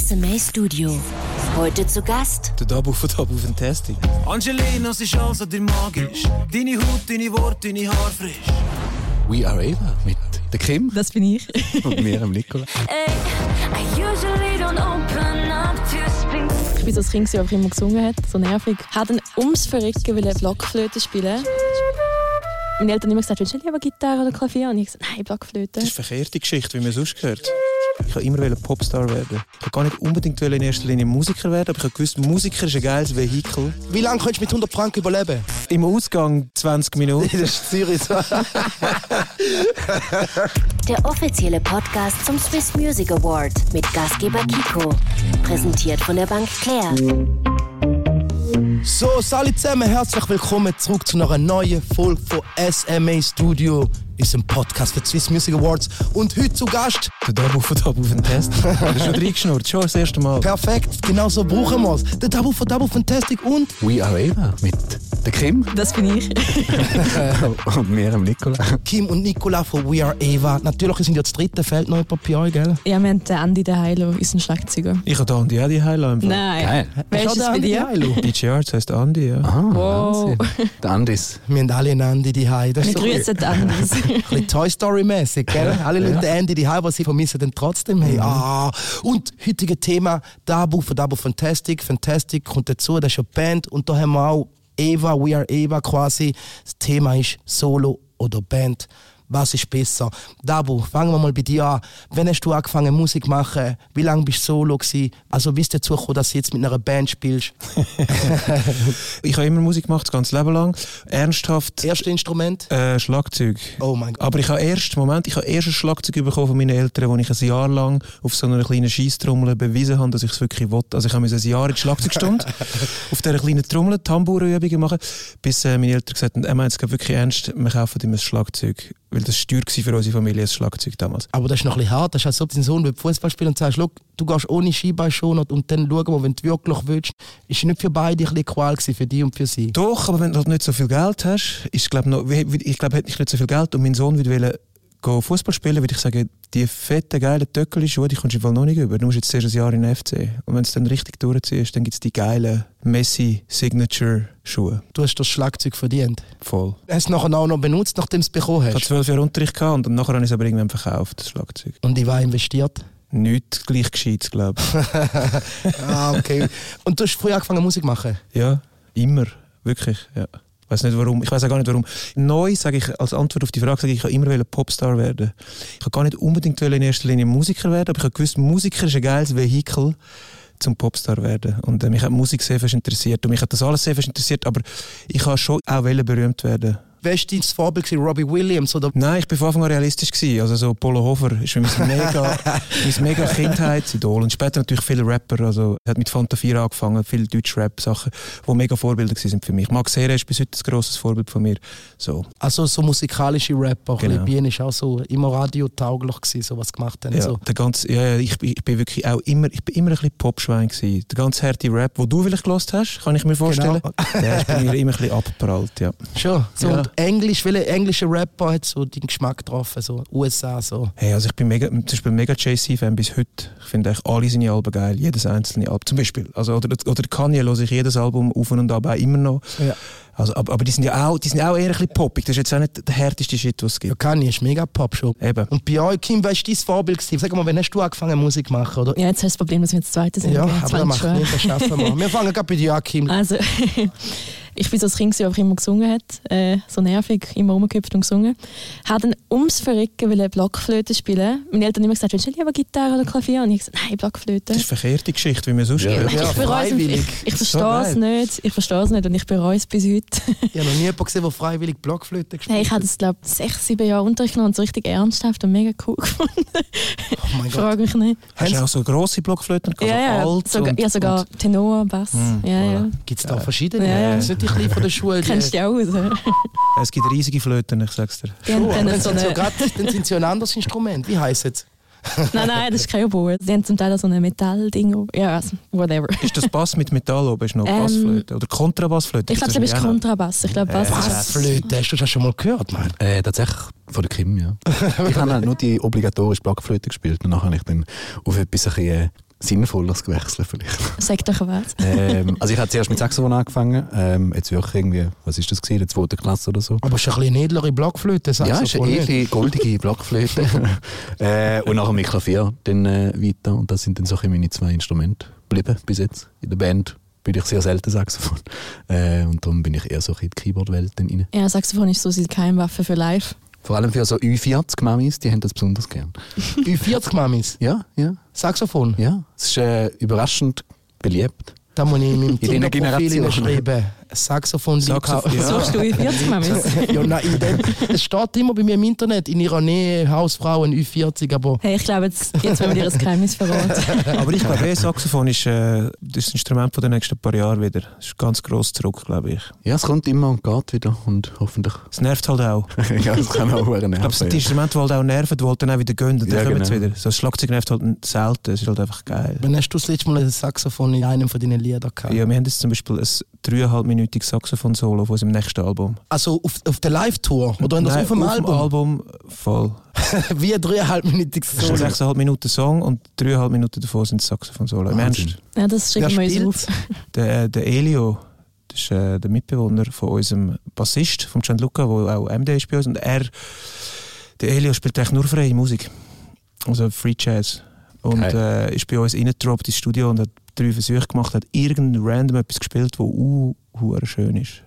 SMA Studio. Heute zu Gast Der Dabu von Dabu Fantastic. Angelina, es ist an dir magisch. Deine Haut, deine Worte, deine Haare frisch. We Are Ava mit der Kim Das bin ich. und mir, dem Nicola. I usually don't open up to speak. Ich bin so das Kind, das einfach immer gesungen hat, so nervig. Hat dann ums Verrecken wollen Blockflöte spielen. Meine Eltern haben immer gesagt, willst du nicht lieber Gitarre oder Klavier? Und ich gesagt, nein, Blockflöte. Das ist eine verkehrte Geschichte, wie man sonst gehört. Ich wollte immer Popstar werden. Ich wollte gar nicht unbedingt in erster Linie Musiker werden, aber ich habe gewusst, Musiker ist ein geiles Vehikel. Wie lange könntest du mit 100 Franken überleben? Im Ausgang 20 Minuten. Das ist Zürich. Der offizielle Podcast zum Swiss Music Award mit Gastgeber Kiko. Präsentiert von der Bank Claire. So, alle zusammen, herzlich willkommen zurück zu einer neuen Folge von SMA Studio. Ein Podcast für die Swiss Music Awards. Und heute zu Gast, Der Dabu von Dabu Fantastic. Das ist schon reingeschnurrt, schon das erste Mal. perfekt, genau so brauchen wir es. Der Double von Double Fantastic und We Are Ava mit der Kim Das bin ich. und mir, dem Nicola. Kim und Nicola von We Are Ava. Natürlich sind ja das dritte Feld noch jemand bei euch, gell? Ja, wir haben den Andy de Heilo, ist ein Schlagzeuger. Ich habe da Andi auch die Highlight. Nein. Wer ist Ist bei der dir? Andi Heilo? DJ Arts heisst Andi, ja. Ah, Wow. Wahnsinn. Der Andis. Wir haben alle einen Andi die. Das Wir ist so grüßen den Andys. ein bisschen Toy Story mäßig, gell? Alle Leute Andy die Hai, aber sie vermissen dann trotzdem. Hey, ah. Und heutige Thema Dabu von Dabu Fantastic. Fantastic kommt dazu, das ist eine Band und da haben wir auch Eva, We Are Eva quasi. Das Thema ist Solo oder Band. Was ist besser? Dabu, fangen wir mal bei dir an. Wann hast du angefangen Musik zu machen? Wie lange bist du solo gewesen? Also wie ist dazu gekommen, dass du jetzt mit einer Band spielst? Ich habe immer Musik gemacht, das ganze Leben lang. Ernsthaft Erste Instrument? äh, Schlagzeug. Oh mein Gott. Aber ich habe erst, Moment, ich habe erst ein Schlagzeug bekommen von meinen Eltern, wo ich ein Jahr lang auf so einer kleinen Scheisstrommel bewiesen habe, dass ich es wirklich wollte. Also ich habe mir ein Jahr in die Schlagzeugstunde auf dieser kleinen Trommel Tambourübungen machen, bis äh, meine Eltern gesagt haben, er meint es geht wirklich ernst, wir kaufen ihm ein Schlagzeug. Weil das war teuer für unsere Familie, ein Schlagzeug damals. Aber das ist noch ein bisschen hart. Das ist, als ob dein Sohn will Fußball spielen und sagst, «Schau, du gehst ohne Skibein schon und, dann schauen wir, wenn du wirklich willst. Ist nicht für beide ein bisschen Qual für dich und für sie? Doch, aber wenn du halt nicht so viel Geld hast, ist glaub noch, ich glaube, hätte ich nicht so viel Geld und mein Sohn würde Fußball spielen, würde ich sagen, die fetten, geilen Töckeli-Schuhe, die kommst du im Fall noch nicht über. Du musst jetzt erst ein Jahr in den FC. Und wenn du es dann richtig durchziehst, dann gibt es die geilen Messi-Signature-Schuhe. Du hast das Schlagzeug verdient. Voll. Hast du nachher auch noch benutzt, nachdem du es bekommen Ich hatte hast? zwölf Jahre Unterricht gehabt und nachher habe ich es aber irgendwann verkauft, das Schlagzeug. Und ich war investiert. Nicht gleich gescheit, glaube ich. ah, okay. und du hast früh angefangen Musik zu machen? Ja, immer. Wirklich, ja. Ich weiß nicht warum. Ich weiß auch gar nicht warum. Neu sage ich als Antwort auf die Frage, sage ich, ich wollte immer Popstar werden. Ich wollte gar nicht unbedingt in erster Linie Musiker werden, aber ich habe gewusst, Musiker ist ein geiles Vehikel zum Popstar werden. Und äh, mich hat Musik sehr fest interessiert und mich hat das alles sehr fest interessiert, aber ich habe schon auch berühmt werden. Wer war dein Vorbild? gewesen? Robbie Williams? Oder? Nein, ich war von Anfang an realistisch. Gewesen. Also so Polo Hofer ist mein mega, mein mega Kindheitsidol. Und später natürlich viele Rapper. Also hat mit Fanta 4 angefangen, viele Deutsch-Rap-Sachen, die mega Vorbilder sind für mich. Max Herre ist bis heute ein grosses Vorbild von mir. So. Also so musikalische Rapper. Genau. Genau. Bien ist auch so immer radiotauglich gewesen, so was gemacht haben. Ja, So. der ganze, ja, ich, bin- ich bin wirklich auch immer, ich bin immer ein bisschen Popschwein gewesen. Der ganze harte Rap, wo du vielleicht gelost hast, kann ich mir vorstellen. Der ist bei mir immer ein bisschen abgeprallt, ja. Schon. So, Ja. Englisch, welcher englische Rapper hat so deinen Geschmack getroffen? So USA, so. Hey, also ich bin mega, zum Beispiel mega Jay-Z-Fan bis heute. Ich finde eigentlich alle seine Alben geil, jedes einzelne Album. Zum Beispiel, also, oder, oder Kanye höre ich jedes Album auf und ab auch immer noch. Ja. Also, aber, aber die sind ja auch, die sind auch eher ein bisschen poppig. Das ist jetzt auch nicht der härteste Shit, was es Ja, gibt. Kanye ist mega Pop schon. Eben. Und bei euch, Kim, wer war dein Vorbild? Gewesen? Sag mal, wann hast du angefangen Musik zu machen? Oder? Ja, jetzt hast du das Problem, dass wir jetzt Zweite sind. Ja, aber das 20 macht Jahre. nicht, das schaffen wir. Wir fangen gerade bei dir an, Kim. Also, ich bin so das Kind, das einfach immer gesungen hat. Äh, so nervig, immer rumgehüpft und gesungen. Hat dann ums Verrecken wollen Blockflöte spielen. Meine Eltern haben immer gesagt, willst du nicht lieber Gitarre oder Klavier? Und ich gesagt, nein, Blockflöte. Das ist eine verkehrte Geschichte, wie man sonst Ja. hört. Ja, ich bereue es freiwillig. ich, ich verstehe es nicht. Ich verstehe es nicht und ich bereue es bis heute. Ich habe noch nie jemanden gesehen, der freiwillig Blockflöte gespielt Hey, ich habe das, glaube ich, sechs, sieben Jahre Unterricht genommen und so richtig ernsthaft und mega cool gefunden. Oh mein Ich Gott. frage mich nicht. Hast du auch so grosse Blockflöten? Also ja, ja, alt sogar, und, ja, sogar Tenor, Bass. Mm, ja, ja. Gibt es da verschiedene? Ja, ja. Das kleinen von der Schule. Kennst du die auch? Und, es gibt riesige Flöten, ich sag's dir. Die haben Schon, dann so sind sie ja eine, grad, dann sind sie ja ein anderes Instrument. Wie heisst es? nein, nein, das ist kein Oboe. Sie haben zum Teil auch so ein Metallding. Ja, also, whatever. Ist das Bass mit Metall oben? Ist noch Ähm, Bassflöte? Oder Kontrabassflöte? Ich glaube, es ist? Kontrabass. Ich glaube, Bass ist Bassflöte. Hast du das schon mal gehört, Mann? Äh, tatsächlich von der Kim, ja. ich habe halt nur die obligatorische Blockflöte gespielt und nachher habe ich dann auf etwas ein bisschen, sinnvolleres gewechselt vielleicht. Sag doch was. ähm, also ich habe zuerst mit Saxophon angefangen, ähm, jetzt wirklich irgendwie, was ist das gewesen, in der zweiten Klasse oder so. Aber es ist ein bisschen eine edlere Blockflöte, sagst Ja, du ist eine edle, goldige Blockflöte. äh, und nachher mit Klavier dann äh, weiter. Und das sind dann so ein bisschen meine zwei Instrumente geblieben bis jetzt. In der Band bin ich sehr selten Saxophon. Äh, und darum bin ich eher so in die Keyboard-Welt rein. Ja, Saxophon ist so seine Geheimwaffe für live. Vor allem für so Ü40-Mamis, die haben das besonders gern. Ü40 Mamis. Ja, ja, Saxophon. ja. Es ist äh, überraschend beliebt. Da muss ich in meinem Tinder-Profil Generation. schreiben. Saxophon Saxophon, ja. Suchst du in 40 Mamis? ja, nein, in dem, es steht immer bei mir im Internet, in ihrer Nähe, Hausfrauen Ü40, aber Hey, ich glaube, jetzt, jetzt wollen wir dir ein Geheimnis verraten. Aber ich glaube, eh, Saxophon ist äh, das Instrument von den nächsten paar Jahren wieder. Es ist ganz gross zurück, glaube ich. Ja, es kommt immer und geht wieder und hoffentlich. Es nervt halt auch. ja, das kann auch nerven. Ich glaube, es sind die Instrumente, die halt auch nerven, die halt dann auch wieder gehen und dann Ja, kommen sie genau. wieder. So ein Schlagzeug nervt halt selten, es ist halt einfach geil. wann hast du das letzte Mal ein Saxophon in einem von deinen Liedern gehabt? Ja, wir haben jetzt zum Beispiel ein dreieinhalbminütiges Saxophon-Solo von unserem nächsten Album. Also auf, auf der Live-Tour? Oder wenn das Nein, auf dem Album? Album voll. Wie ein dreieinhalbminütiges Es ist ein Solo. sechseinhalb Minuten Song und dreieinhalb Minuten davon sind Saxophon-Solo. Im. Ernst. Ja, das schreiben wir uns auf. Der, der Elio, das ist äh, der Mitbewohner von unserem Bassist, von Gianluca, der auch MD ist bei uns. Und er, der Elio spielt eigentlich nur freie Musik. Also Free Jazz. Und äh, ist bei uns reingetroppt ins Studio und hat drei Versuche gemacht, hat irgendein random etwas gespielt, das uh, hure schön ist.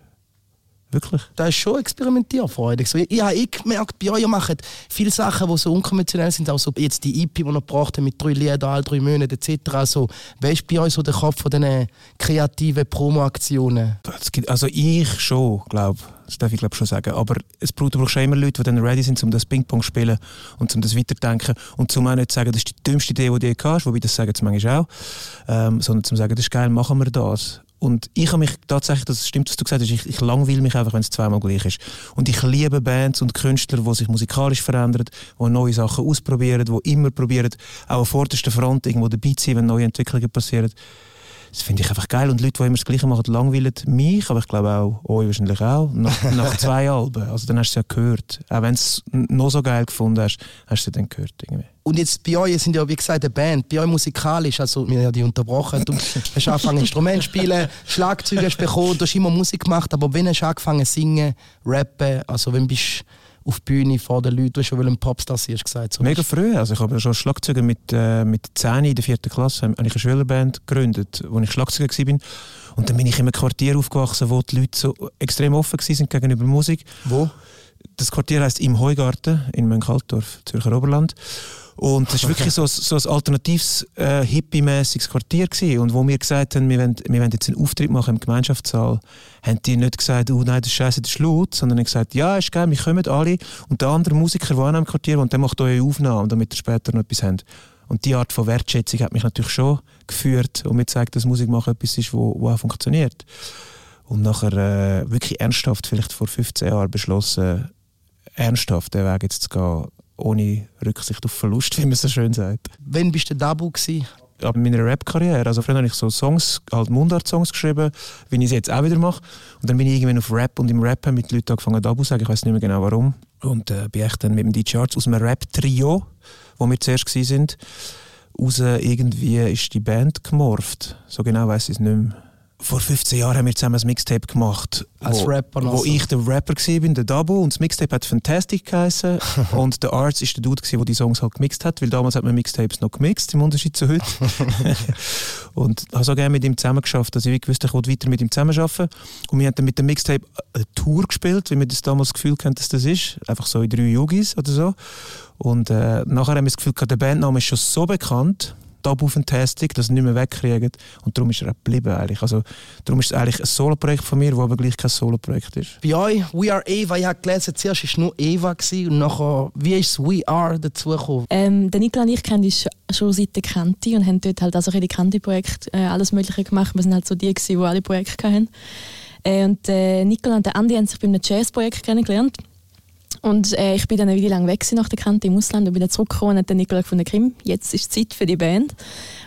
Wirklich? Das ist schon experimentierfreudig. So, ich, ich habe eh gemerkt, bei euch macht viele Sachen, die so unkonventionell sind. Auch so jetzt die EP, die ihr habt, mit drei Liedern, alle drei Monate etc. Also, wer ist bei euch so der Kopf von diesen kreativen Promo-Aktionen? Also ich schon, glaube Das darf ich glaube schon sagen. Aber es braucht aber schon immer Leute, die dann ready sind, um das Ping-Pong zu spielen und um das weiterdenken und zum auch nicht zu sagen, das ist die dümmste Idee, die du hast, wobei das sagen sie manchmal auch, ähm, sondern zum sagen, das ist geil, machen wir das. Und ich habe mich tatsächlich, das stimmt, was du gesagt hast, ich, ich langweile mich einfach, wenn es zweimal gleich ist. Und ich liebe Bands und Künstler, die sich musikalisch verändern, die neue Sachen ausprobieren, die immer probieren, auch an vorderster Front irgendwo dabei zu sein, wenn neue Entwicklungen passieren. Das finde ich einfach geil. Und Leute, die immer das Gleiche machen, langweilen mich, aber ich glaube auch euch wahrscheinlich auch, nach, nach zwei Alben. Also dann hast du es ja gehört. Auch wenn du es noch so geil gefunden hast, hast du es dann gehört. Irgendwie. Und jetzt bei euch sind ja, wie gesagt, eine Band. Bei euch musikalisch, also wir haben ja die unterbrochen. Du hast angefangen Instrument zu spielen, Schlagzeuge hast bekommen, du hast immer Musik gemacht, aber wenn hast du angefangen zu singen, rappen, also wenn bist du auf die Bühne vor den Leuten, du hast schon ein Popstar sein, hast gesagt. So Mega früh. Also ich habe schon Schlagzeuger mit, äh, mit 10 in der vierten Klasse habe ich eine Schülerband gegründet, wo ich Schlagzeuger war. Und dann bin ich in einem Quartier aufgewachsen, wo die Leute so extrem offen waren gegenüber Musik. Wo? Das Quartier heißt Im Heugarten in Mönchaldorf, Zürcher Oberland. Und das war wirklich so, ein- so ein alternatives, äh, hippie-mäßiges Quartier. Gewesen. Und wo wir gesagt haben, wir wollen, wir wollen jetzt einen Auftritt machen im Gemeinschaftssaal, haben die nicht gesagt, oh nein, das ist scheiße, das ist laut, sondern haben gesagt, ja, ist geil, wir kommen alle. Und der andere Musiker, der auch im Quartier wohnt, der macht eure Aufnahmen, damit ihr später noch etwas habt. Und die Art von Wertschätzung hat mich natürlich schon geführt und mir gezeigt, dass Musik machen etwas ist, wo, wo auch funktioniert. Und nachher äh, wirklich ernsthaft, vielleicht vor 15 Jahren beschlossen, ernsthaft den Weg jetzt zu gehen, ohne Rücksicht auf Verlust, wie man so schön sagt. Wann bist du Dabu gewesen? Ab meiner Rap-Karriere, also früher habe ich so Songs, halt Mundart-Songs geschrieben, wie ich sie jetzt auch wieder mache. Und dann bin ich irgendwann auf Rap und im Rap haben mit Leuten angefangen Dabu zu sagen, ich weiß nicht mehr genau warum. Und äh, bin ich dann mit dem DJ Arts aus einem Rap-Trio, wo wir zuerst sind, raus irgendwie ist die Band gemorpht. So genau weiß ich es nicht mehr. Vor 15 Jahren haben wir zusammen ein Mixtape gemacht. Als wo, Rapper noch Wo so. ich der Rapper war, der Dabo. Und das Mixtape hat Fantastic geheißen. und der Arts ist der Dude, der die Songs halt gemixt hat. Weil damals hat man Mixtapes noch gemixt, im Unterschied zu heute. und habe so gerne mit ihm zusammen geschafft, dass ich gewusst ich wollte weiter mit ihm zusammenarbeiten. Und wir haben dann mit dem Mixtape eine Tour gespielt, wie wir das damals das Gefühl hatten, dass das ist. Einfach so in drei Yogis oder so. Und äh, nachher haben wir das Gefühl gehabt, der Bandname ist schon so bekannt, Tabu Fantastic, dass er nicht mehr wegkriegen. Und darum ist er auch geblieben eigentlich. Also, darum ist es eigentlich ein Solo-Projekt von mir, das aber gleich kein Solo-Projekt ist. Bei euch, We Are Eva, ich habe gelesen, zuerst war es nur Eva gewesen, und nachher, wie ist es We Are dazugekommen? Ähm, der Nicola und ich kennen uns schon seit der Kante und haben dort halt also die Kante-Projekte äh, alles Mögliche gemacht. Wir sind halt so die, gewesen, die alle Projekte hatten. Äh, und äh, Nicola und der Andi haben sich bei einem Jazz-Projekt kennengelernt. Und äh, ich bin dann eine Weile lang weg nach der Kante im Ausland und bin dann zurückgekommen und hat dann Nicola gefunden, Krim, jetzt ist Zeit für die Band.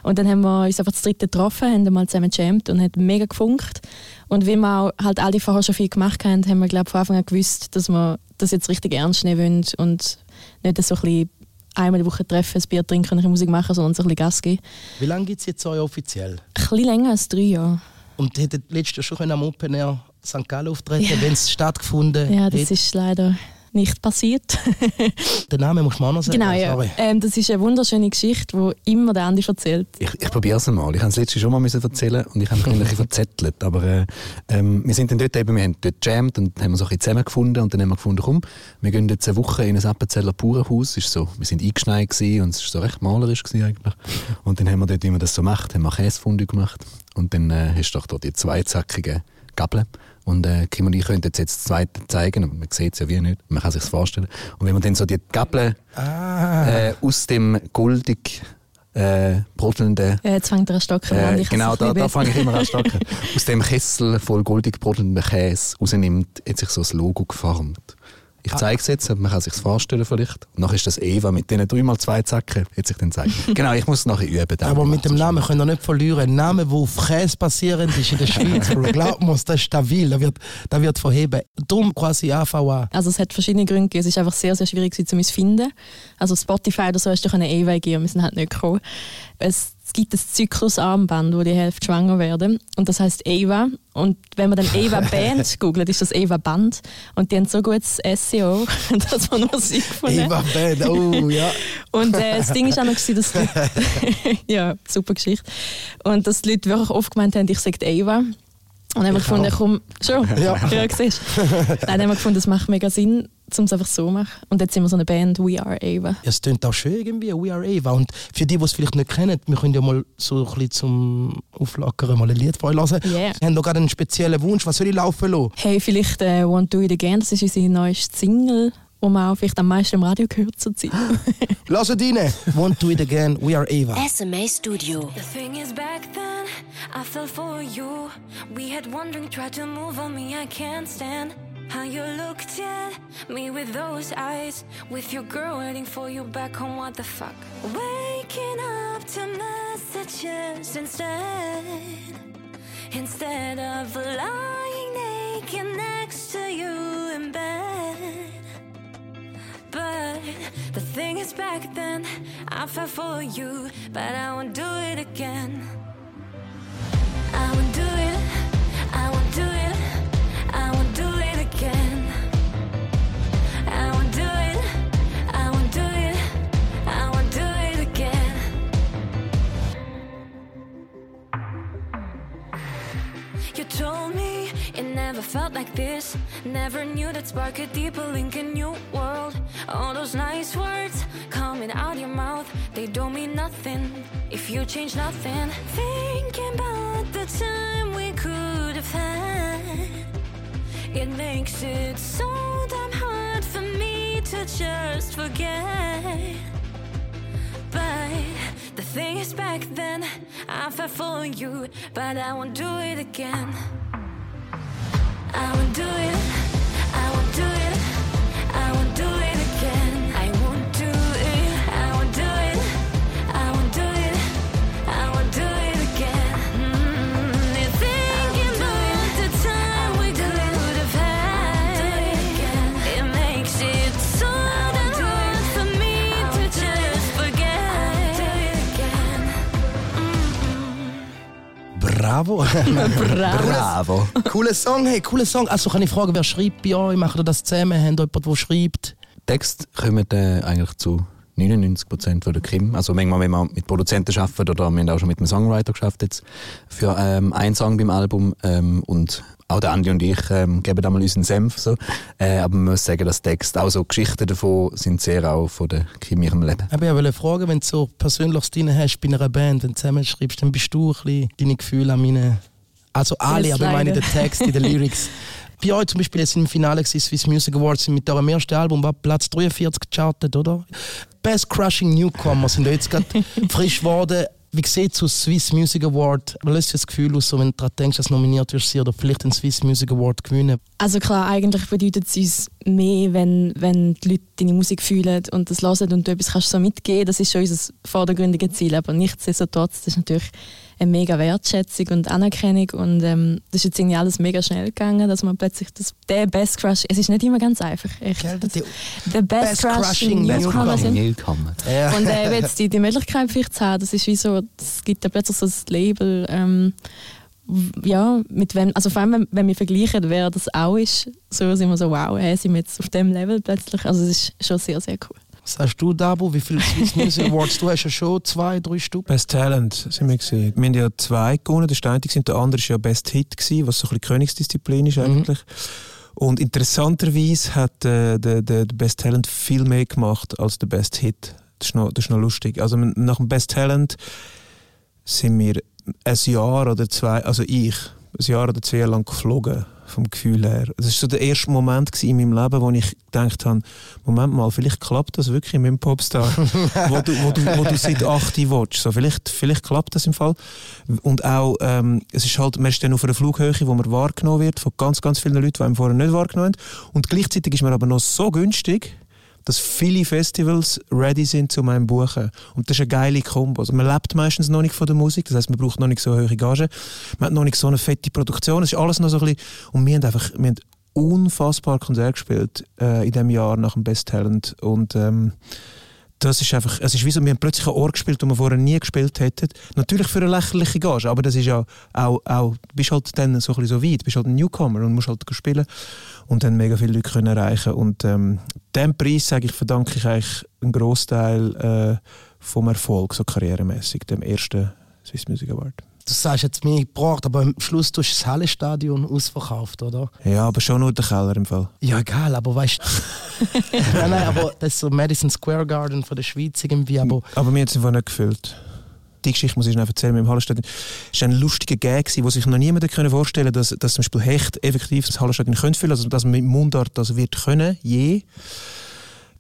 Und dann haben wir uns einfach das dritte getroffen, haben mal zusammen gejammt und hat mega gefunkt. Und wie wir auch halt alle vorher schon viel gemacht haben, haben wir glaube von Anfang an gewusst, dass wir das jetzt richtig ernst nehmen wollen und nicht so ein bisschen einmal die Woche treffen, ein Bier trinken und ein Musik machen, sondern sich ein bisschen Gas geben. Wie lange gibt es jetzt euch offiziell? Ein bisschen länger als drei Jahre. Und hättet letztes Jahr schon am Open Air St. Gallen auftreten, wenn es stattgefunden Ja, das hätte? ist leider nicht passiert. Den Namen muss man auch noch sagen. genau, ja. Ähm, das ist eine wunderschöne Geschichte, die immer der Andi erzählt. Ich, ich probiere es mal. Ich habe es letztes schon mal müssen erzählen und ich habe mich ein bisschen verzettelt. Aber äh, ähm, wir sind dann dort eben, wir haben dort gejammt und haben uns auch ein bisschen zusammengefunden und dann haben wir gefunden, komm, wir gehen jetzt eine Woche in ein Appenzeller Bauernhaus. Ist so, wir sind eingeschneit gewesen und es war so recht malerisch gewesen eigentlich. Und dann haben wir dort, wie man das so macht, haben wir Käsefondue gemacht und dann äh, hast du doch dort die zweizackigen Gabeln. Und äh, Kim und ich könnten jetzt das zweite zeigen, aber man sieht es ja wie nicht. Man kann sich vorstellen. Und wenn man dann so die Gabeln Ah. äh, aus dem goldig äh, brodelnden jetzt fängt er an stocken äh, genau, da, da fange ich immer an stark. Aus dem Kessel voll goldig brodelnden Käse rausnimmt, hat sich so ein Logo geformt. Ich zeige es jetzt, man kann es sich vorstellen vielleicht. Und nachher ist das Eva mit diesen dreimal zwei Zacken, hat sich dann gezeigt. genau, ich muss es nachher üben. dann. Aber mit dem Also Namen können wir nicht verlieren. Ein Name, der auf Käse basierend ist in der Schweiz, Bro. Glaubt mir, das ist stabil. Da wird, da wird verheben. Darum quasi AVA. Also es hat verschiedene Gründe gegeben. Es ist einfach sehr, sehr schwierig gewesen, um es zu finden. Also Spotify oder so hast du eine Ewig geben, wir sind halt nicht gekommen. Es, gibt ein Zyklusarmband, wo die Hälfte schwanger werden und das heißt Eva. Und wenn man dann Eva Band googelt, ist das Eva Band und die haben so gutes SEO, dass man sie gefunden Eva Band, oh ja. Und äh, das Ding ist auch noch, dass die Leute, ja, super Geschichte. Und dass die Leute wirklich oft gemeint haben, ich sage Eva. Und dann haben wir Ich gefunden, komm, schon, Ja. ja, siehst du. Dann haben wir gefunden, das macht mega Sinn, um es einfach so zu machen. Und jetzt sind wir so eine Band, We Are Ava. Ja, es klingt auch schön irgendwie, We Are Eva. Und für die, die es vielleicht nicht kennen, wir können ja mal so ein bisschen zum Auflockern mal ein Lied von euch hören. Yeah. Wir haben da gerade einen speziellen Wunsch. Was soll ich laufen lassen? Hey, vielleicht äh, Won't Do It Again, das ist unsere neueste Single, die man auch vielleicht am meisten im Radio gehört zur Zeit. Lass es rein. Won't do it again. We are Eva. SMA Studio. The thing is, back then, I fell for you. We had one drink, tried to move on me, I can't stand. How you looked at me with those eyes, with your girl waiting for you back home, what the fuck? Waking up to messages instead, instead of lying naked next to you in bed. But the thing is, back then I fell for you, but I won't do it again. I won't do it. I won't do it. Never knew that spark a deeper link in your world. All those nice words coming out your mouth, they don't mean nothing if you change nothing. Thinking about the time we could have had, it makes it so damn hard for me to just forget. But the thing is, back then I fell for you, but I won't do it again. I won't do it. I won't do it. Bravo. Bravo. cooler Song, hey, cooler Song. Also kann ich fragen, wer schreibt bei euch? Macht ihr das zusammen? Habt ihr jemanden, der schreibt? Text kommen äh, eigentlich zu 99% von der Kim. Also manchmal, wenn man mit Produzenten arbeitet oder wir haben auch schon mit einem Songwriter geschafft jetzt für ähm, einen Song beim Album ähm, und auch der Andi und ich ähm, geben da mal unseren Senf. So. Äh, aber man muss sagen, dass Text, auch so Geschichten davon sind sehr auch von der Kim in ihrem Leben. Aber ich wollte fragen, wenn du so Persönliches drin hast bei einer Band, wenn du zusammen schreibst, dann bist du ein bisschen deine Gefühle an meine... Also alle, aber ich meine den Text, in den Lyrics. Bei euch zum Beispiel jetzt im Finale gewesen, Swiss Music Awards sind mit eurem ersten Album war Platz 43 gechartet, oder? Best Crushing Newcomer sind jetzt gerade frisch geworden. Wie sieht es aus Swiss Music Award? Was löst das Gefühl aus, wenn du daran denkst, dass du nominiert wirst oder vielleicht den Swiss Music Award gewinnen? Also klar, eigentlich bedeutet es uns mehr, wenn, wenn die Leute deine Musik fühlen und das hören und du etwas kannst so mitgeben. Das ist schon unser vordergründiges Ziel. Aber nichtsdestotrotz, das ist natürlich eine mega Wertschätzung und Anerkennung und ähm, das ist jetzt irgendwie alles mega schnell gegangen, dass man plötzlich das, der Best Crush, es ist nicht immer ganz einfach, echt. Gell, Das- der Best, Best Crush Crushing Newcomer Newcomer. sind. Newcomer. Ja. Und äh, jetzt die, die Möglichkeit vielleicht zu haben, das ist wie so, es gibt ja plötzlich so ein Label, ähm, ja, mit wem, also vor allem, wenn, wenn wir vergleichen, wer das auch ist, so sind wir so, wow, hey, sind wir jetzt auf dem Level plötzlich, also es ist schon sehr, sehr cool. Was hast du, Dabo? Wie viele Swiss Music Awards? Du hast ja schon zwei, drei Stück. Best Talent sind wir gewesen. Wir haben ja zwei gewonnen. Der eine gewesen, der andere war ja Best Hit, gewesen, was so ein bisschen Königsdisziplin ist eigentlich. Und interessanterweise hat äh, der, der, der Best Talent viel mehr gemacht als der Best Hit. Das ist noch, das ist noch lustig. Also nach dem Best Talent sind wir ein Jahr oder zwei, also ich, ein Jahr oder zwei lang geflogen, vom Gefühl her. Das war so der erste Moment in meinem Leben, wo ich gedacht habe, Moment mal, vielleicht klappt das wirklich mit dem Popstar, wo, du, wo, du, wo du seit 8 Uhr willst. So, vielleicht, vielleicht klappt das im Fall. Und auch, ähm, es ist halt, man ist dann auf einer Flughöhe, wo man wahrgenommen wird von ganz, ganz vielen Leuten, die einem vorher nicht wahrgenommen haben. Und gleichzeitig ist man aber noch so günstig, dass viele Festivals ready sind zu meinem Buchen. Und das ist eine geile Kombo. Also man lebt meistens noch nicht von der Musik, das heißt, man braucht noch nicht so eine hohe Gage. Man hat noch nicht so eine fette Produktion. Es ist alles noch so ein bisschen... Und wir haben einfach wir haben unfassbar Konzert gespielt äh, in dem Jahr nach dem Best Talent. Und ähm, das ist einfach, es ist wie so, wir haben plötzlich ein Ohr gespielt, das wir vorher nie gespielt hätten. Natürlich für eine lächerliche Gage, aber das ist ja auch, auch bist halt dann so ein bisschen so weit, bist halt ein Newcomer und musst halt spielen und dann mega viele Leute können erreichen und ähm, dem Preis, sage ich, verdanke ich eigentlich einen Großteil äh, vom Erfolg, so karrieremäßig, dem ersten Swiss Music Award. Du sagst jetzt mehr gebraucht, aber am Schluss du hast das Halle-Stadion ausverkauft, oder? Ja, aber schon nur der Keller im Fall. Ja, egal, aber weißt du. nein, nein, aber das ist so Madison Square Garden von der Schweiz irgendwie, aber. Aber mir hat es einfach nicht gefüllt. Die Geschichte muss ich noch erzählen mit dem Hallenstadion. Es war ein lustiger Gag, wo sich noch niemand können vorstellen konnte, dass, dass zum Beispiel Hecht effektiv das Hallenstadion könnte füllen also dass man mit Mundart das wird können, je.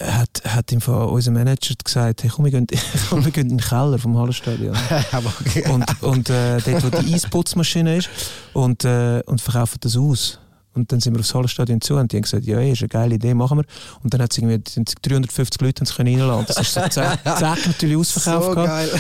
Hat, hat ihm von unserem Manager gesagt, hey, komm, wir gehen, komm, wir gehen in den Keller vom Hallenstadion. und und äh, dort, wo die Eisputzmaschine ist, und, äh, und verkaufen das aus. Und dann sind wir aufs Hallenstadion zu und die haben gesagt, ja, ist eine geile Idee, machen wir. Und dann hat es irgendwie sind 350 Leute können reinlassen. Das ist so zack, natürlich ausverkauft. So geil.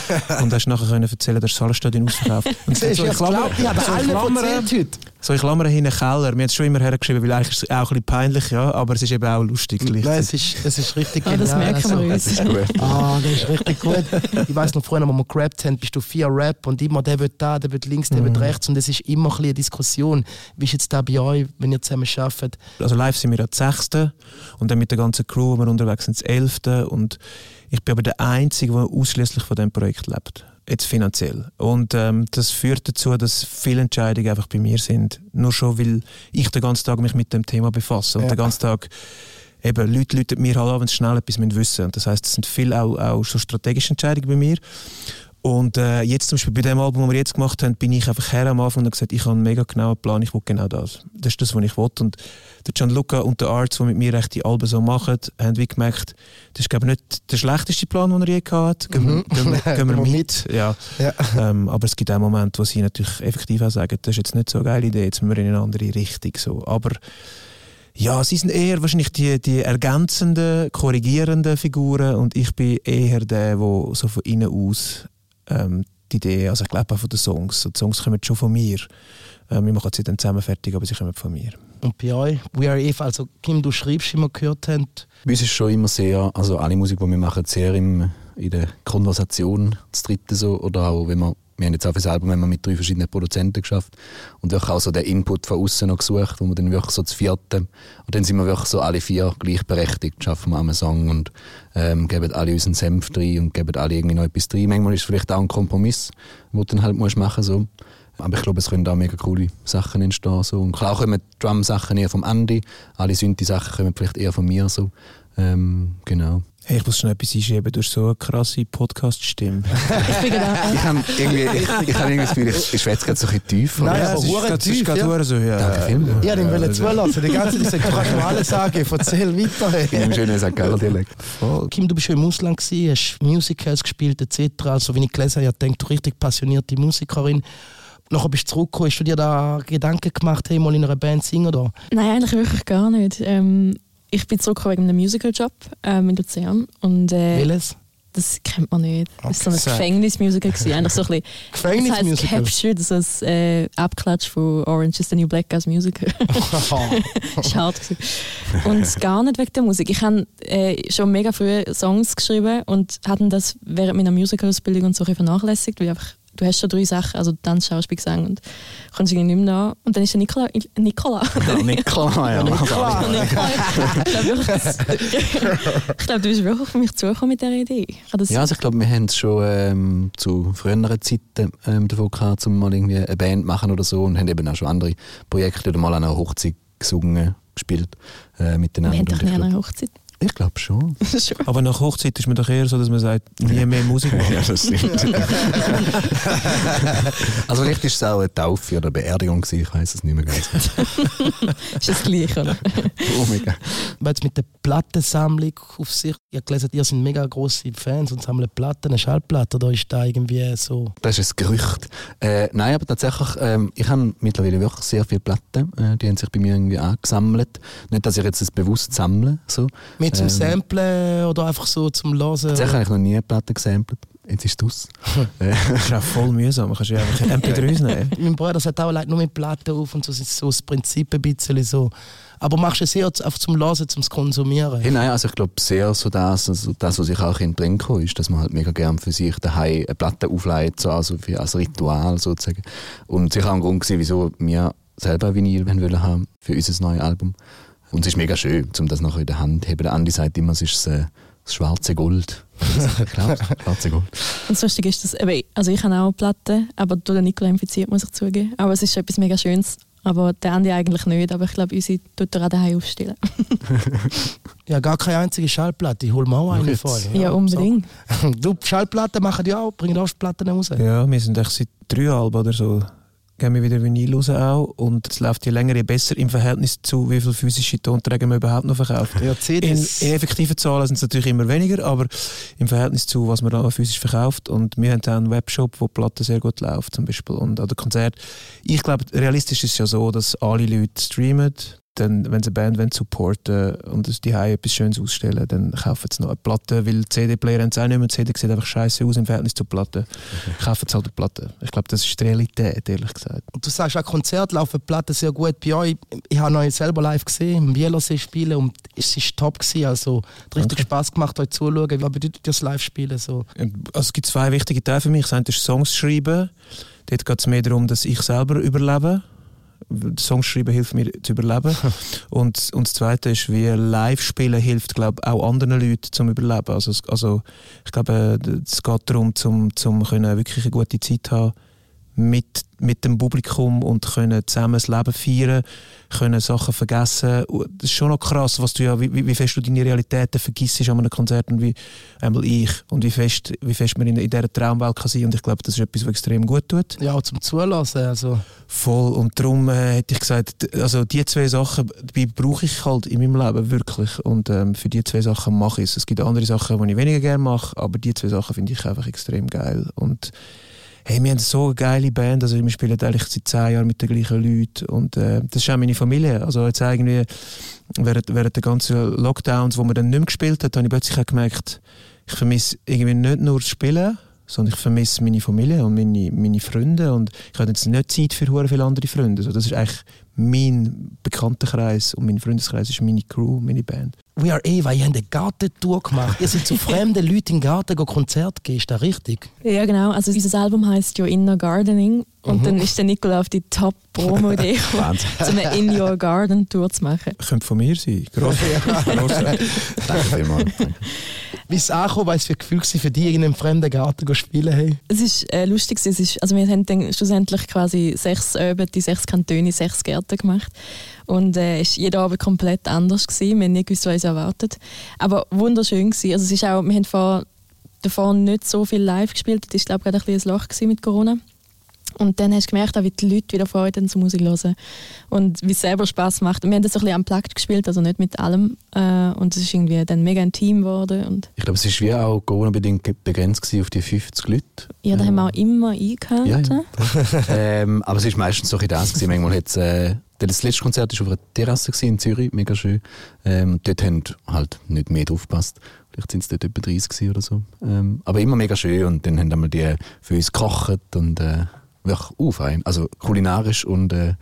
Und hast nachher können erzählen, dass das Hallenstadion ausverkauft. Und du, in ich glaube, ich habe Klammern, erzählt heute. So in Klammern hin Keller. Wir haben es schon immer hergeschrieben, weil eigentlich ist es auch ein bisschen peinlich, ja, aber es ist eben auch lustig. Nein, es ist, es ist richtig Ah, das genial. merken wir Also, uns. Gut. Ah, das ist richtig gut. Ich weiß noch, früher, als wir gerappt haben, bist du vier Rap und immer der wird da, der wird links, der wird rechts und es ist immer ein bisschen eine Diskussion. Wie ist jetzt da bei euch, wenn ihr zusammen arbeitet? Also live sind wir ja das sechste und dann mit der ganzen Crew, wo wir unterwegs sind, das elfte und ich bin aber der Einzige, der ausschließlich von dem Projekt lebt. Jetzt finanziell. Und ähm, das führt dazu, dass viele Entscheidungen einfach bei mir sind. Nur schon, weil ich den ganzen Tag mich mit dem Thema befasse und Ja. den ganzen Tag eben Leute Leute mir halt an, wenn sie schnell etwas wissen müssen. Und das heißt, es sind viele auch, auch so strategische Entscheidungen bei mir. Und äh, jetzt zum Beispiel bei dem Album, das wir jetzt gemacht haben, bin ich einfach her am Anfang und habe gesagt, ich habe einen mega genauen Plan, ich will genau das. Das ist das, was ich will. Und der Gianluca und der Arts, die mit mir echt die Alben so machen, haben wie gemerkt, das ist glaube ich nicht der schlechteste Plan, den er je gehabt hat. Gehen wir, gehen wir Gehen wir mit. Ja. Ja. Ähm, aber es gibt auch Momente, wo sie natürlich effektiv auch sagen, das ist jetzt nicht so eine geile Idee, jetzt müssen wir in eine andere Richtung. So. Aber ja, sie sind eher wahrscheinlich die, die ergänzenden, korrigierenden Figuren und ich bin eher der, der so von innen aus ähm, die Idee, also ich glaube auch von den Songs. Die Songs kommen schon von mir. Ähm, wir machen sie dann zusammen fertig, aber sie kommen von mir. Und bei euch, We Are Eve, also Kim, du schreibst, wie wir gehört haben, Bei uns ist schon immer sehr, also alle Musik, die wir machen, sehr im, in der Konversation, das dritte so, oder auch, wenn wir, wir haben jetzt auch für das Album wenn wir mit drei verschiedenen Produzenten geschafft und wirklich auch so den Input von außen noch gesucht, wo wir dann wirklich so zu vierten, und dann sind wir wirklich so alle vier gleichberechtigt, schaffen wir einen Song und ähm, geben alle unseren Senf drin und geben alle irgendwie noch etwas drin. Manchmal ist es vielleicht auch ein Kompromiss, den du dann halt musst machen so. Aber ich glaube, es können auch mega coole Sachen entstehen. So. Und klar kommen Drum-Sachen eher vom Andy, alle Synthi-Sachen kommen vielleicht eher von mir. So. Ähm, genau. Hey, ich muss schon etwas einschieben, du hast so eine krasse Podcast-Stimme. Ich bin genau Ich habe irgendwie, ich, ich habe irgendwie das Gefühl, ich, ich schwätze gerade so ein bisschen tief. Nein, oder? aber ist tief, grad ja. so, ja. Danke vielmals. ich wollte ihn zulassen. Die ganze Zeit kannst mir alles sagen, erzähl weiter. In einem schönen St. Gallen-Dialekt. Kim, du bist schon im Ausland gewesen, hast Musicals gespielt etc. Also, wenn ich gelesen habe, ich denke, du richtig passionierte Musikerin. Nachher bist du zurückgekommen, hast du dir da Gedanken gemacht, hey, mal in einer Band singen oder? Nein, eigentlich wirklich gar nicht. Ähm, ich bin zurückgekommen wegen einem Musical-Job ähm, in Luzern. Und, äh, Welches? das kennt man nicht. Das war so ein. Gefängnismusical. Eigentlich so ein bisschen, das heisst Gefängnismusical. Captured, so ein äh, Abklatsch von Orange is the New Black als Musical. Schade. gewesen. Und gar nicht wegen der Musik. Ich habe äh, schon mega früh Songs geschrieben und hatte das während meiner Musical-Ausbildung und so vernachlässigt, weil einfach, du hast schon drei Sachen, also Tanz, Schauspiel, Gesang und kommst irgendwie nicht mehr nach. Und dann ist der Nicola, Nicola. Nikola, ja. Nicola. ich glaube, du bist wirklich auf mich zugekommen mit dieser Idee. Ja, also ich glaube, wir haben es schon ähm, zu früheren Zeiten ähm, davon gehabt, um mal irgendwie eine Band machen oder so und haben eben auch schon andere Projekte oder mal an einer Hochzeit gesungen, gespielt äh, miteinander. wir haben doch nie an einer Hochzeit. Ich glaube schon. Aber nach Hochzeit ist man doch eher so, dass man sagt, nie mehr Musik machen. ja, das stimmt. also vielleicht ist es auch eine Taufe oder eine Beerdigung gewesen, ich weiß es nicht mehr ganz. ist das gleich, oder? oh, mega. Weil jetzt mit der Plattensammlung auf sich, ich habe gelesen, ihr sind mega grosse Fans und sammeln Platten, eine Schallplatte, oder ist da irgendwie so? Das ist ein Gerücht. Äh, nein, aber tatsächlich, ähm, ich habe mittlerweile wirklich sehr viele Platten, äh, die haben sich bei mir irgendwie angesammelt. Nicht, dass ich jetzt das bewusst sammle. So. Mit zum Ähm. Samplen oder einfach so zum Hören? Tatsächlich habe ich noch nie eine Platte gesampelt. Jetzt ist es aus. äh, Das ist auch voll mühsam. Man kannst ja einfach MP3s nehmen. Mein Bruder sagt auch, nur mit Platten auf und so, das ist so das Prinzip ein bisschen so. Aber machst du es eher einfach zum Hören, zum Konsumieren? Hey, nein, also ich glaube sehr so das, also das, was ich auch in drin komme, ist, dass man halt mega gern für sich daheim eine Platte aufleitet, so also für, als Ritual sozusagen. Und sicher auch ein Grund gewesen, wieso wir selber Vinyl haben wollen haben für unser neues Album. Und es ist mega schön, um das nachher in der Hand zu haben. Der Andi sagt immer, es ist das, äh, das schwarze Gold. Klar, das schwarze Gold. Und das Lustige ist, dass, eben, also ich habe auch Platten, aber durch den Nicola infiziert, muss ich zugeben. Aber es ist schon etwas mega Schönes. Aber der Andi eigentlich nicht, aber ich glaube, unsere tut er auch daheim aufstellen. Ja, gar keine einzige Schallplatte. Ich hol mir auch eine Jetzt. vor. Ja, unbedingt. So. Du, Schallplatten machen die auch, bringen auch Platten raus. Ja, wir sind echt seit drei Alben oder so. Gehen wir wieder Vinyl raus auch. Und es läuft je länger, je besser im Verhältnis zu, wie viele physische Tonträger man überhaupt noch verkauft. Ja, In, in effektiven Zahlen sind es natürlich immer weniger, aber im Verhältnis zu, was man da physisch verkauft. Und wir haben auch einen Webshop, wo die Platte sehr gut läuft, zum Beispiel. Und an der Konzert. Ich glaube, realistisch ist es ja so, dass alle Leute streamen. Dann, wenn sie eine Band wollen, supporten und es die etwas Schönes ausstellen, dann kaufen sie noch eine Platte, weil CD-Player haben es auch nicht mehr. Die CD sieht einfach scheiße aus im Verhältnis zur Platte. Kaufen sie halt eine Platte. Ich glaube, das ist die Realität, ehrlich gesagt. Und du sagst, auch Konzert laufen Platten sehr gut bei euch. Ich habe euch selber live gesehen, im Bielersee spielen und es war top. Gewesen. Also, hat richtig Danke. Spaß gemacht, euch zuzuschauen. Was bedeutet das Live-Spielen? So? Also es gibt zwei wichtige Teile für mich. Das eine ist Songs schreiben. Dort geht es mehr darum, dass ich selber überlebe. Songs schreiben hilft mir zu überleben. und, und das zweite ist, wie live spielen hilft, glaube auch anderen Leuten zum Überleben. Also, also ich glaube, äh, es geht darum, zum, zum können wirklich eine gute Zeit haben mit, mit dem Publikum und können zusammen das Leben feiern, können Sachen vergessen. Das ist schon noch krass, was du ja, wie, wie fest du deine Realitäten vergisst an einem Konzert und wie einmal ich und wie fest, wie fest man in, in dieser Traumwelt kann sein und ich glaube, das ist etwas, was extrem gut tut. Ja, zum Zulassen. Also, Voll und darum äh, hätte ich gesagt, also die zwei Sachen die brauche ich halt in meinem Leben wirklich und ähm, für die zwei Sachen mache ich es. Es gibt andere Sachen, die ich weniger gerne mache, aber die zwei Sachen finde ich einfach extrem geil und Hey, wir haben so eine geile Band, also wir spielen eigentlich seit zehn Jahren mit den gleichen Leuten und äh, das ist auch meine Familie. Also jetzt irgendwie während, während der ganzen Lockdowns, wo man dann nicht mehr gespielt hat, habe ich plötzlich auch gemerkt, ich vermisse irgendwie nicht nur das Spielen, sondern ich vermisse meine Familie und meine, meine Freunde und ich habe jetzt nicht Zeit für viele andere Freunde. Also das ist eigentlich mein Bekanntenkreis und mein Freundeskreis ist meine Crew, meine Band. We Are Eva, ihr habt eine Gartentour gemacht. ihr seid zu fremden Leuten im Garten Konzert gehen, ist das richtig? Ja, genau. Also unser Album heißt ja Inner Gardening. Und dann ist der Nicola auf die Top-Promo-Idee gekommen, so eine In Your Garden Tour zu machen. Könnte von mir sein. Gross. Danke vielmals. Wie es angekommen, was für ein Gefühl war für dich, in einem fremden Garten zu spielen? Hey? Es ist äh, lustig, es ist, also wir haben dann schlussendlich quasi sechs Öben, die sechs Kantone, sechs Gärten gemacht. Und äh, es war jeden Abend komplett anders. Gewesen. Wir haben nicht gewusst, was uns erwartet. Aber wunderschön gewesen. Also es ist auch, wir haben vor, davor nicht so viel live gespielt. Das war, glaube ich, gerade ein ein Loch mit Corona. Und dann hast du gemerkt, auch, wie die Leute wieder Freude haben zur Musik hören. Und wie es selber Spass macht. Und wir haben das so ein bisschen unplugged gespielt, also nicht mit allem. Äh, und es ist irgendwie dann mega ein Team geworden. Und Ich glaube, es war wie auch Corona-bedingt begrenzt auf die 50 Leute. ja, da haben wir auch immer eingehört. Ja, ja. ähm, aber es war meistens so ein das. Gewesen. Manchmal hat äh, Das letzte Konzert war auf einer Terrasse in Zürich, mega schön. Ähm, dort haben halt nicht mehr drauf gepasst. Vielleicht sind es dort etwa 30 gewesen oder so. Ähm, aber immer mega schön und dann haben einmal die für uns gekocht und äh, wirklich fein. Also kulinarisch und äh,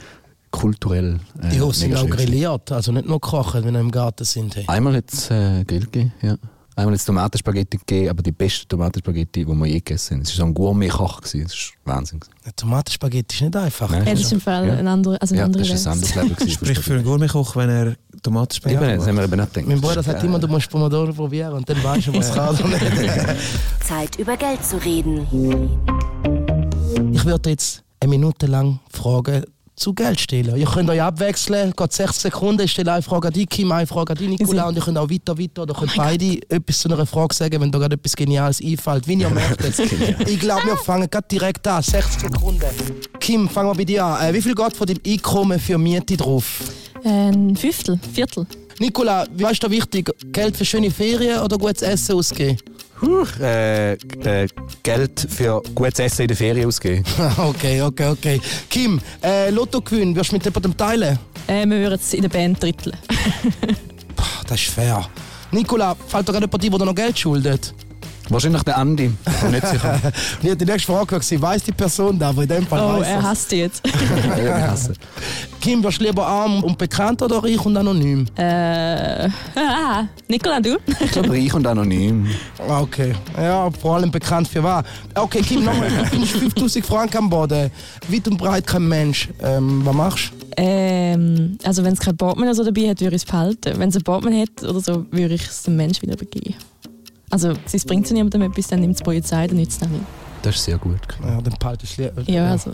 kulturell. Äh, Ja, sind auch grilliert, also nicht nur kochen, wenn wir im Garten sind. Hey. Einmal hat es äh, Grill gegeben, ja. Einmal hat es Tomatenspaghetti gegeben, aber die beste Tomatenspaghetti, die wir je gegessen haben. Es war so ein Gourmet-Koch, das war Wahnsinn. gewesen. Tomatenspaghetti ist nicht einfach. Nein. Ja, das ist im Fall Ja. ein anderer, also eine Ja, andere das ist ein Welt. anderes Leben. gewesen. Sprich für einen Gourmetkoch, wenn er Tomatenspaghetti Eben, das haben wir eben nicht Mein gedacht. Bruder sagt immer, du musst Pomodoro probieren und dann weißt du, was kann oder nicht. Zeit über Geld zu reden. Ich würde jetzt eine Minute lang Fragen zu Geld stellen. Ihr könnt euch abwechseln, geht 60 Sekunden, ich stelle eine Frage an dich, Kim, eine Frage an dich, Nicola, und ihr könnt auch weiter, weiter, oder könnt beide etwas zu einer Frage sagen, wenn da gerade etwas Geniales einfällt, wie ihr möchtet. ich glaube, wir fangen gerade direkt an, 60 Sekunden. Kim, fangen wir bei dir an. Äh, wie viel geht von deinem Einkommen für Miete drauf? Ein Fünftel, Viertel. Nicola, was ist da wichtig? Geld für schöne Ferien oder gutes Essen ausgeben? Äh, äh, Geld für gutes Essen in der Ferien ausgeben. okay, okay, okay. Kim, äh, Lottogewinn, wirst du mit jemandem teilen? Äh, wir würden es in der Band dritteln. Das ist fair. Nicola, fällt dir gerade jemand ein, der dir noch Geld schuldet? Wahrscheinlich der Andi. Bin nicht sicher. Ja, die nächste Frage war, weiss die Person da, aber in dem Fall Oh, weiss er hasst dich jetzt. ja, ich hasse. Kim, wirst du lieber arm und bekannt oder reich und anonym? äh, ah, Nicola, du? Ich glaube, reich und anonym. Ah, Okay, ja, vor allem bekannt für was. Okay, Kim, nochmal, du findest 5000 Franken am Boden. Weit und breit kein Mensch. Ähm, was machst du? Ähm, also wenn es kein Portemonnaie oder so dabei hat, würde ich es behalten. Wenn es ein Portemonnaie hat oder so, würde ich es dem Menschen wieder übergeben. Also es bringt zu niemandem etwas, dann nimmt es die Polizei, dann nützt es nicht. Das ist sehr gut. Ja, dann du lieber. Ja, also,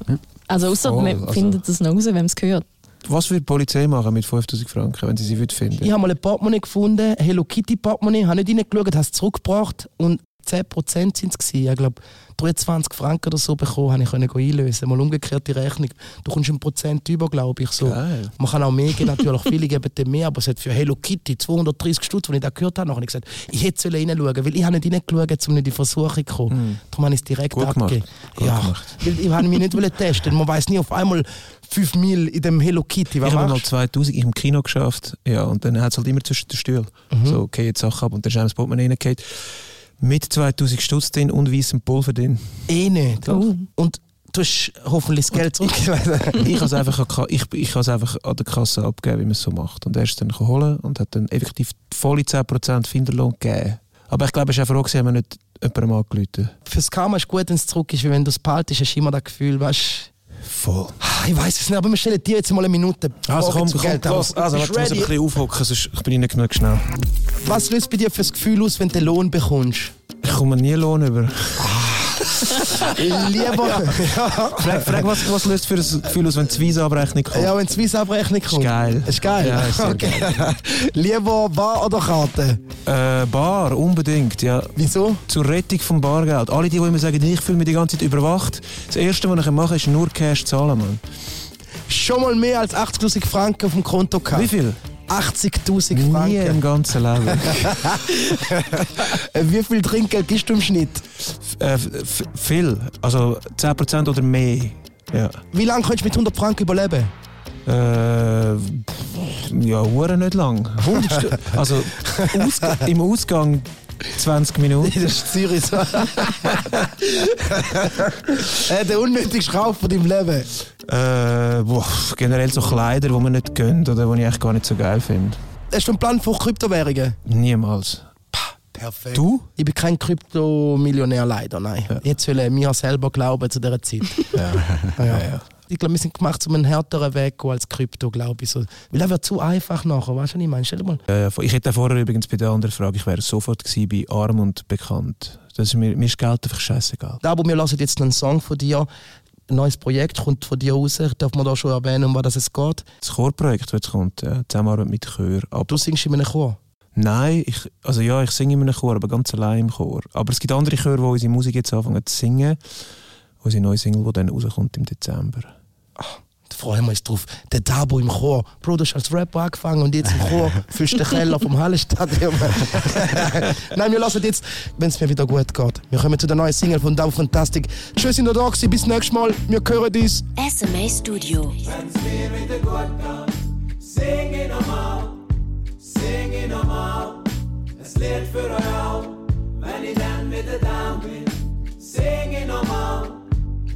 also außer Voll, man also- findet das noch raus, wenn es gehört. Was würde die Polizei machen mit 5000 Franken, wenn sie sie würde finden? Ich habe mal ein Portemonnaie gefunden, Hello Kitty Portemonnaie, habe nicht reingeschaut, habe es zurückgebracht und 10% sind es. Ich glaube, 23 Franken oder so bekommen, habe ich können einlösen. Mal umgekehrt die Rechnung. Du kommst ein Prozent über, glaube ich. So. Geil. Man kann auch mehr geben, natürlich. Viele geben dem mehr, aber es hat für Hello Kitty 230 Stutz, als ich das gehört habe, habe ich gesagt, ich hätte sollen reinschauen weil ich habe nicht reingeschaut, um nicht in die Versuchung zu kommen. Darum habe ich es direkt Gut abgegeben. Ja, gemacht. weil ich habe mich nicht testen. Man weiß nie auf einmal 5 Mil in dem Hello Kitty. Was ich habe mal machst du? 2000 im Kino geschafft. Ja, und dann hat es halt immer zwischen den Stühlen. So, okay, jetzt Sachen ab und dann ist einem das Portemonnaie reingefallen. Mit 2000 Stutz drin und weißem Pulver drin. Eh nicht. Oh. Und du hast hoffentlich das Geld zurückgewiesen. ich habe es einfach, ich, ich einfach an der Kasse abgegeben, wie man es so macht. Und er ist dann geholt und hat dann effektiv volle 10% Finderlohn gegeben. Aber ich glaube, es war auch froh, haben wir nicht jemandem angerufen. Fürs Karma ist gut, wenn es zurück ist, weil wenn du es behaltest, hast du immer das Gefühl, weißt Voll. Ah, ich weiß es nicht, aber wir stellen dir jetzt mal eine Minute Also komm, komm, Geld. los. Also, warte, du ich muss ein bisschen aufhocken, sonst ich bin ich nicht genug schnell. Was löst bei dir für das Gefühl aus, wenn du den Lohn bekommst? Ich komme nie Lohn über. Lieber, ja, Frag, frag was, was löst für ein Gefühl aus, wenn die Visa-Abrechnung kommt? ja, wenn die Swiss-Abrechnung kommt. Ist geil. Ist geil? Ja, ist okay. Lieber Bar oder Karte? Äh, Bar, unbedingt, ja. Wieso? Zur Rettung vom Bargeld. Alle, die, die immer sagen, ich fühle mich die ganze Zeit überwacht. Das Erste, was ich mache, ist nur Cash zahlen, Mann. Schon mal mehr als 80'000 Franken auf dem Konto gehabt. Wie viel? 80'000 Nie im Franken. ganzen Leben. Wie viel Trinkgeld gibst du im Schnitt? Äh, viel. Also 10% oder mehr. Ja. Wie lange kannst du mit 100 Franken überleben? Äh, ja, hure nicht lang. 100 Stu- also Ausg im Ausgang 20 Minuten. Das ist Zürich so. äh, der unnötigste Kauf von deinem Leben. Äh, boah, generell so Kleider, die man nicht gönnt oder die ich eigentlich gar nicht so geil finde. Hast du einen Plan für Kryptowährungen? Niemals. Perfekt. Du? Ich bin kein Kryptomillionär leider, nein. Jetzt will ich mir selber glauben zu dieser Zeit. Ja. ja. Ich glaube, wir sind gemacht, um einen härteren Weg gehen als Krypto, glaube ich. So. Weil das wird zu einfach nachher, weißt du, was ich meine? Stell dir mal. Äh, ich hätte vorher übrigens bei der anderen Frage, ich wäre sofort gewesen bei arm und bekannt. Das ist mir, mir ist Geld einfach scheißegal. Aber wir lassen jetzt einen Song von dir. Ein neues Projekt kommt von dir raus. Darf man da schon erwähnen, um was es geht? Das Chorprojekt, das kommt, ja, Zusammenarbeit mit Chör. Aber Du singst in einem Chor. Nein, ich, also ja, ich singe in einem Chor, aber ganz allein im Chor. Aber es gibt andere Chöre, die unsere Musik jetzt anfangen zu singen. Unsere neue Single, die dann rauskommt im Dezember. freuen wir uns drauf. Der Dabo im Chor. Bro, du hast als Rapper angefangen und jetzt im Chor fühlst den Keller vom Hallenstadion. Nein, wir lassen jetzt, wenn es mir wieder gut geht. Wir kommen zu der neuen Single von Dabo Fantastic. Tschüss in der da gewesen. bis nächstes Mal. Wir hören dies. SMA Studio. Wenn's mir wieder gut geht, sing ich nochmal, sing ich nochmal. Es Lied für euch auch, wenn ich dann wieder down bin. Sing ich nochmal,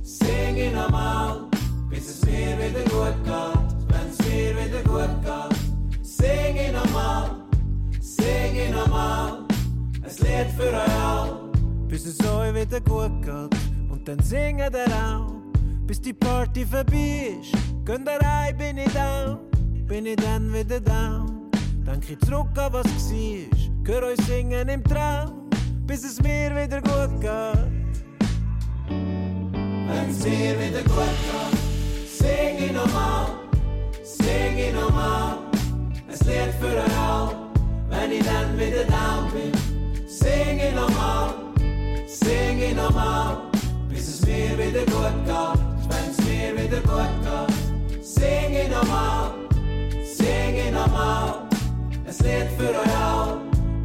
sing ich nochmal, bis es mir wieder gut geht. Wenn's mir wieder gut geht, sing ich nochmal, sing ich nochmal. Es Lied für euch auch, bis es euch wieder gut geht. Und dann singen wir auch bis die Party vorbei ist. Gönn der rein, bin ich down, bin ich dann wieder down. Denk ich zurück an was war, hör euch singen im Traum, bis es mir wieder gut geht. Wenn's mir wieder gut geht, sing ich nochmal, sing ich nochmal. Es Lied für euch auch, wenn ich dann wieder down bin. Sing ich nochmal, sing ich nochmal, bis es mir wieder gut geht. Wenn's mir wieder gut geht, sing ich nochmal, sing ich nochmal. Es Lied für euch auch,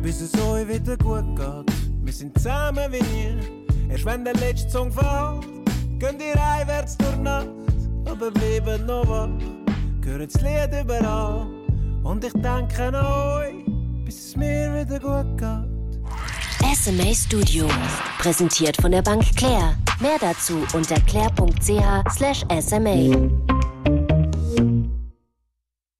bis es euch wieder gut geht. Wir sind zusammen wie nie, erst wenn der letzte Song fällt, könnt ihr heimwärts durch Nacht, aber bleiben noch wach. Hören das Lied überall und ich denke an euch, bis es mir wieder gut geht. SMA Studio. Präsentiert von der Bank Claire. Mehr dazu unter claire.ch/sma.